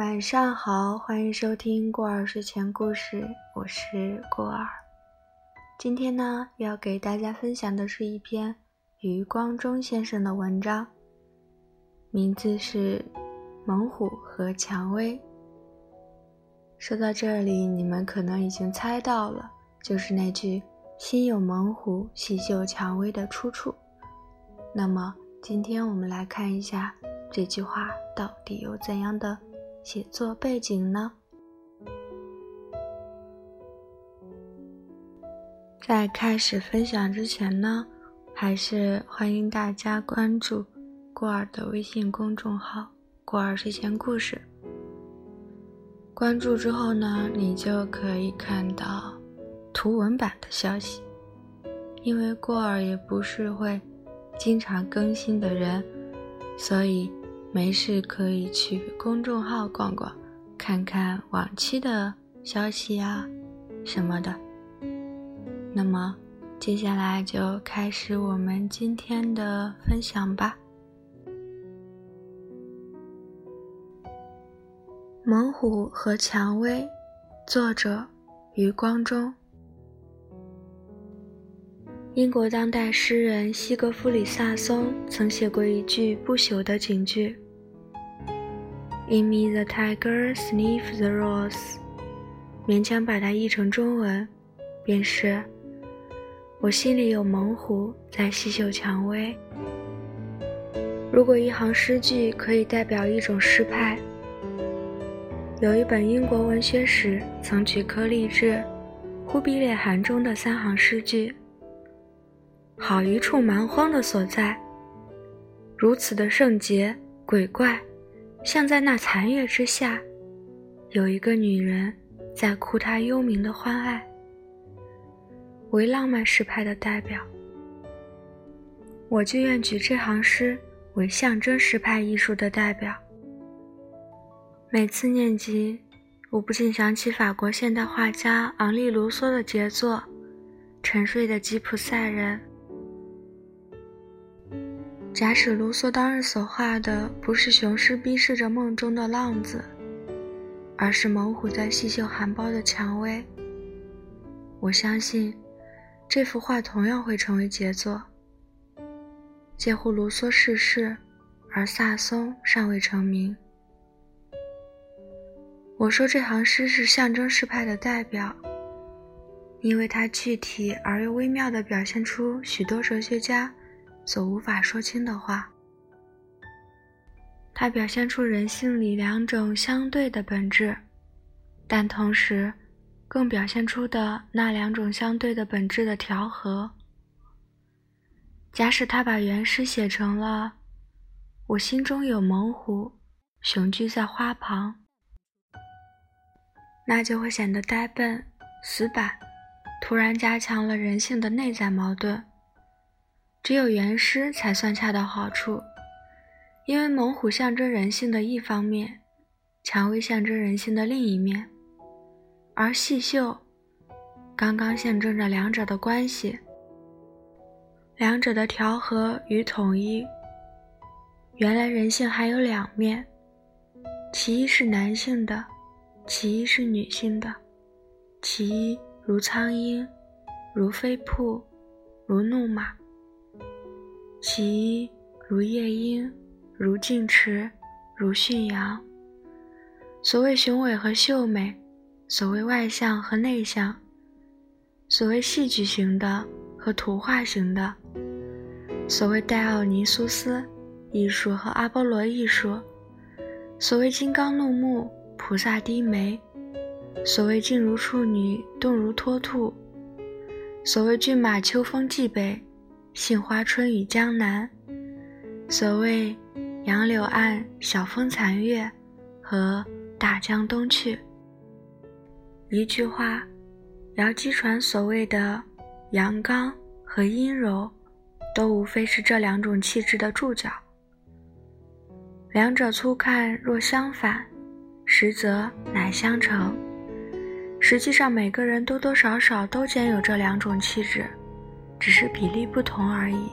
晚上好，欢迎收听过儿睡前故事，我是过儿。今天呢，要给大家分享的是一篇余光中先生的文章，名字是《猛虎和蔷薇》。说到这里，你们可能已经猜到了，就是那句“心有猛虎，细嗅蔷薇”的出处。那么，今天我们来看一下这句话到底有怎样的。写作背景呢？在开始分享之前呢，还是欢迎大家关注过儿的微信公众号“过儿睡前故事”。关注之后呢，你就可以看到图文版的消息。因为过儿也不是会经常更新的人，所以。没事可以去公众号逛逛，看看往期的消息啊什么的。那么，接下来就开始我们今天的分享吧。《猛虎和蔷薇》，作者余光中。英国当代诗人西格弗里·萨松曾写过一句不朽的警句：“In me the tiger sniffs the rose。”勉强把它译成中文，便是：“我心里有猛虎在细嗅蔷薇。”如果一行诗句可以代表一种诗派，有一本英国文学史曾举颗励志《忽必烈汗》中的三行诗句。好一处蛮荒的所在，如此的圣洁鬼怪，像在那残月之下，有一个女人在哭她幽冥的欢爱。为浪漫诗派的代表，我就愿举这行诗为象征诗派艺术的代表。每次念及，我不禁想起法国现代画家昂利·卢梭的杰作《沉睡的吉普赛人》。假使卢梭当日所画的不是雄狮逼视着梦中的浪子，而是猛虎在细嗅含苞的蔷薇，我相信这幅画同样会成为杰作。介乎卢梭逝世，而萨松尚未成名。我说这行诗是象征诗派的代表，因为它具体而又微妙地表现出许多哲学家。所无法说清的话，它表现出人性里两种相对的本质，但同时，更表现出的那两种相对的本质的调和。假使他把原诗写成了“我心中有猛虎，雄踞在花旁”，那就会显得呆笨、死板，突然加强了人性的内在矛盾。只有原诗才算恰到好处，因为猛虎象征人性的一方面，蔷薇象征人性的另一面，而细嗅刚刚象征着两者的关系，两者的调和与统一。原来人性还有两面，其一是男性的，其一是女性的，其一如苍鹰，如飞瀑，如怒马。其一如夜莺，如静池，如驯羊。所谓雄伟和秀美，所谓外向和内向，所谓戏剧型的和图画型的，所谓戴奥尼苏斯艺术和阿波罗艺术，所谓金刚怒目，菩萨低眉，所谓静如处女，动如脱兔，所谓骏马秋风冀北。杏花春雨江南，所谓杨柳岸晓风残月和大江东去。一句话，姚姬传所谓的阳刚和阴柔，都无非是这两种气质的注脚。两者粗看若相反，实则乃相成。实际上，每个人多多少少都兼有这两种气质。只是比例不同而已。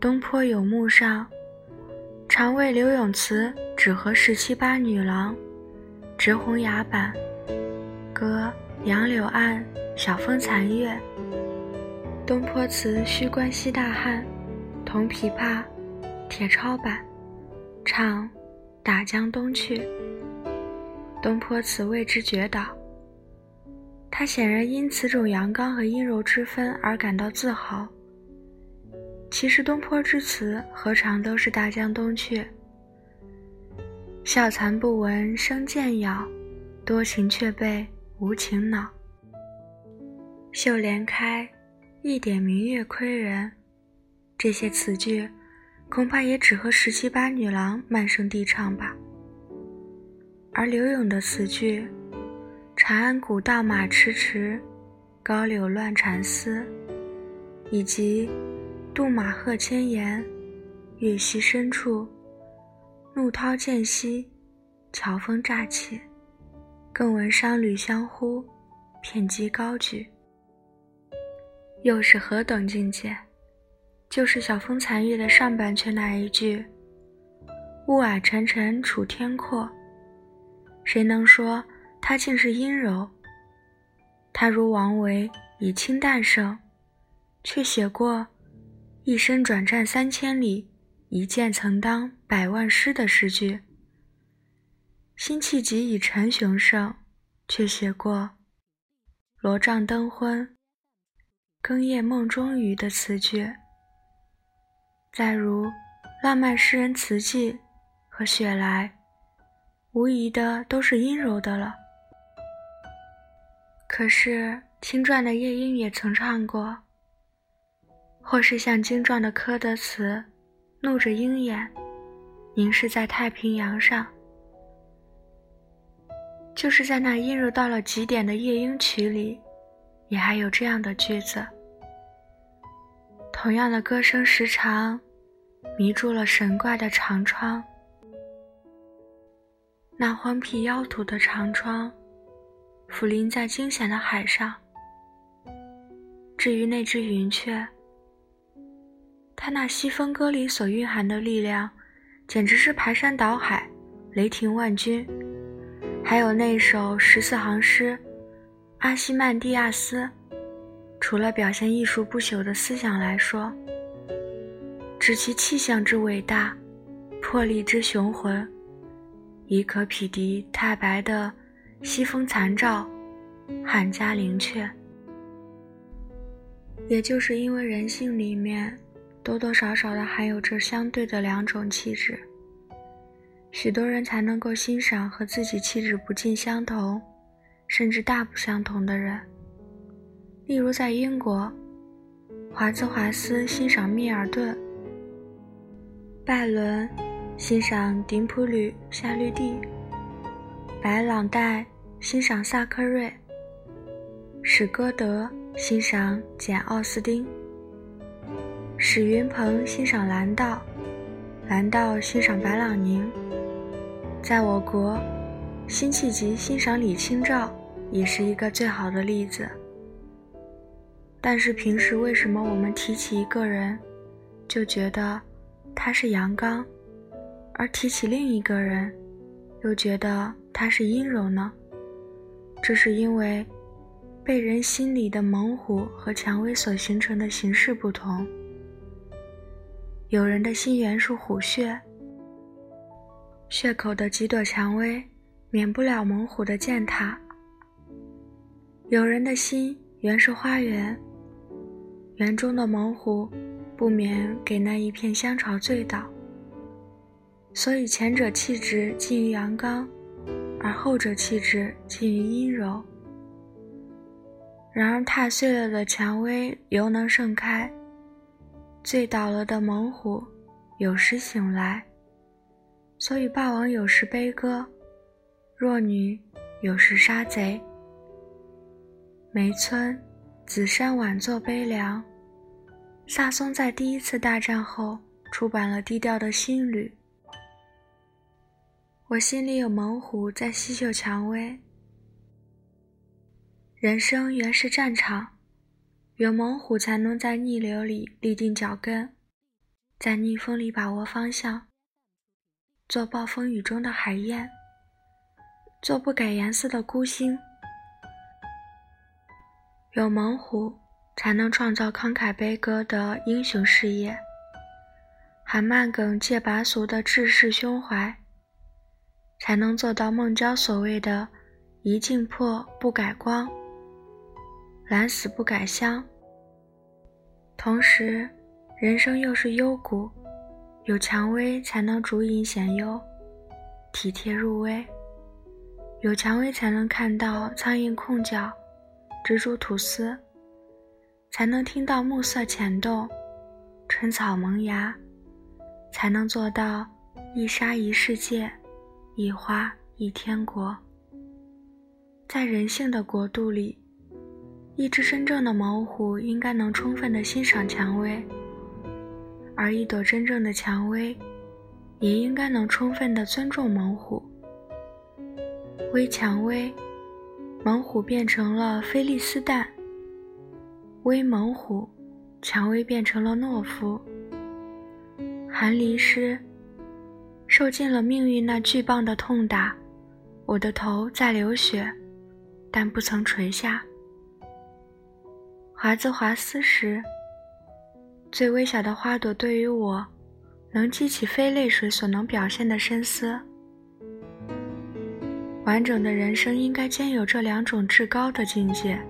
东坡有墓上，常为刘永慈只和十七八女郎，执红崖板，歌杨柳岸，晓风残月。东坡词须关西大汉，铜琵琶，铁抄板，唱打江东去。东坡词谓之绝倒。他显然因此种阳刚和阴柔之分而感到自豪。其实东坡之词何尝都是大江东去？笑残不闻声渐杳，多情却被无情恼。绣帘开，一点明月窥人。这些词句，恐怕也只和十七八女郎慢声低唱吧。而柳永的词句。长安古道马迟迟，高柳乱蝉嘶。以及杜马鹤千岩，月溪深处，怒涛渐息，乔峰乍起。更闻商旅相呼，片机高举。又是何等境界？就是晓风残月的上半阙那一句：“雾霭沉沉楚天阔。”谁能说？他竟是阴柔。他如王维以清淡胜，却写过“一生转战三千里，一剑曾当百万师”的诗句。辛弃疾以陈雄胜，却写过“罗帐灯昏，更夜梦中语”的词句。再如浪漫诗人词记和雪莱，无疑的都是阴柔的了。可是青传的夜莺也曾唱过，或是像精壮的柯德词，怒着鹰眼，凝视在太平洋上。就是在那阴柔到了极点的夜莺曲里，也还有这样的句子：同样的歌声时长，迷住了神怪的长窗，那荒僻妖土的长窗。俯临在惊险的海上。至于那只云雀，它那西风歌里所蕴含的力量，简直是排山倒海，雷霆万钧。还有那首十四行诗《阿西曼蒂亚斯》，除了表现艺术不朽的思想来说，指其气象之伟大，魄力之雄浑，已可匹敌太白的。西风残照，汉家灵阙。也就是因为人性里面多多少少的含有着相对的两种气质，许多人才能够欣赏和自己气质不尽相同，甚至大不相同的人。例如在英国，华兹华斯欣赏密尔顿，拜伦欣赏顶普吕夏绿蒂，白朗黛。欣赏萨克瑞，史歌德欣赏简·奥斯汀，史云鹏欣赏蓝道，蓝道欣赏白朗宁。在我国，辛弃疾欣赏李清照也是一个最好的例子。但是平时为什么我们提起一个人，就觉得他是阳刚，而提起另一个人，又觉得他是阴柔呢？这是因为被人心里的猛虎和蔷薇所形成的形式不同。有人的心源是虎穴，穴口的几朵蔷薇免不了猛虎的践踏；有人的心原是花园，园中的猛虎不免给那一片香草醉倒。所以前者气质近于阳刚。而后者气质近于阴柔。然而踏碎了的蔷薇犹能盛开，醉倒了的猛虎有时醒来。所以霸王有时悲歌，弱女有时杀贼。梅村、紫山晚作悲凉。萨松在第一次大战后出版了低调的新旅。我心里有猛虎在吸嗅蔷薇。人生原是战场，有猛虎才能在逆流里立定脚跟，在逆风里把握方向。做暴风雨中的海燕，做不改颜色的孤星。有猛虎，才能创造慷慨悲歌的英雄事业；含慢梗借拔俗的志士胸怀，才能做到孟郊所谓的“一镜破不改光，懒死不改香”。同时，人生又是幽谷。有蔷薇才能竹影显幽，体贴入微；有蔷薇才能看到苍蝇空脚，蜘蛛吐丝；才能听到暮色浅动，春草萌芽；才能做到一沙一世界，一花一天国。在人性的国度里，一只真正的猛虎应该能充分的欣赏蔷薇。而一朵真正的蔷薇，也应该能充分的尊重猛虎。微蔷薇，猛虎变成了菲利斯蛋；微猛虎，蔷薇变成了懦夫。寒离诗，受尽了命运那巨棒的痛打，我的头在流血，但不曾垂下。华兹华斯时。最微小的花朵，对于我，能激起非泪水所能表现的深思。完整的人生应该兼有这两种至高的境界。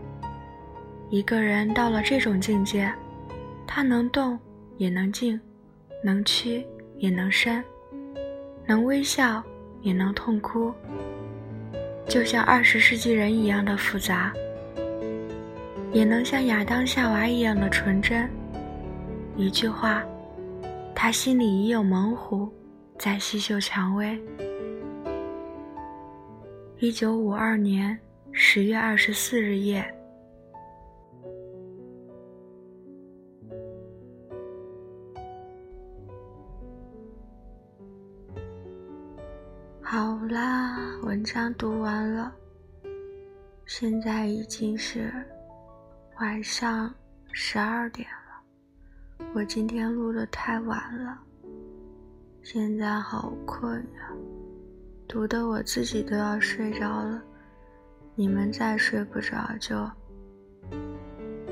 一个人到了这种境界，他能动也能静，能屈也能伸，能微笑也能痛哭，就像二十世纪人一样的复杂，也能像亚当夏娃一样的纯真。一句话，他心里已有猛虎在细嗅蔷薇。一九五二年十月二十四日夜。文章读完了，现在已经是晚上十二点了。我今天录的太晚了，现在好困呀，读的我自己都要睡着了。你们再睡不着就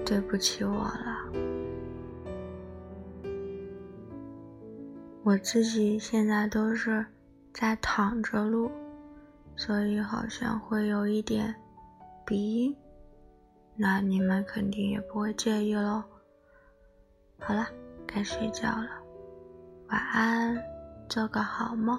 对不起我了。我自己现在都是在躺着录，所以好像会有一点鼻音，那你们肯定也不会介意喽。好了，该睡觉了，晚安，做个好梦。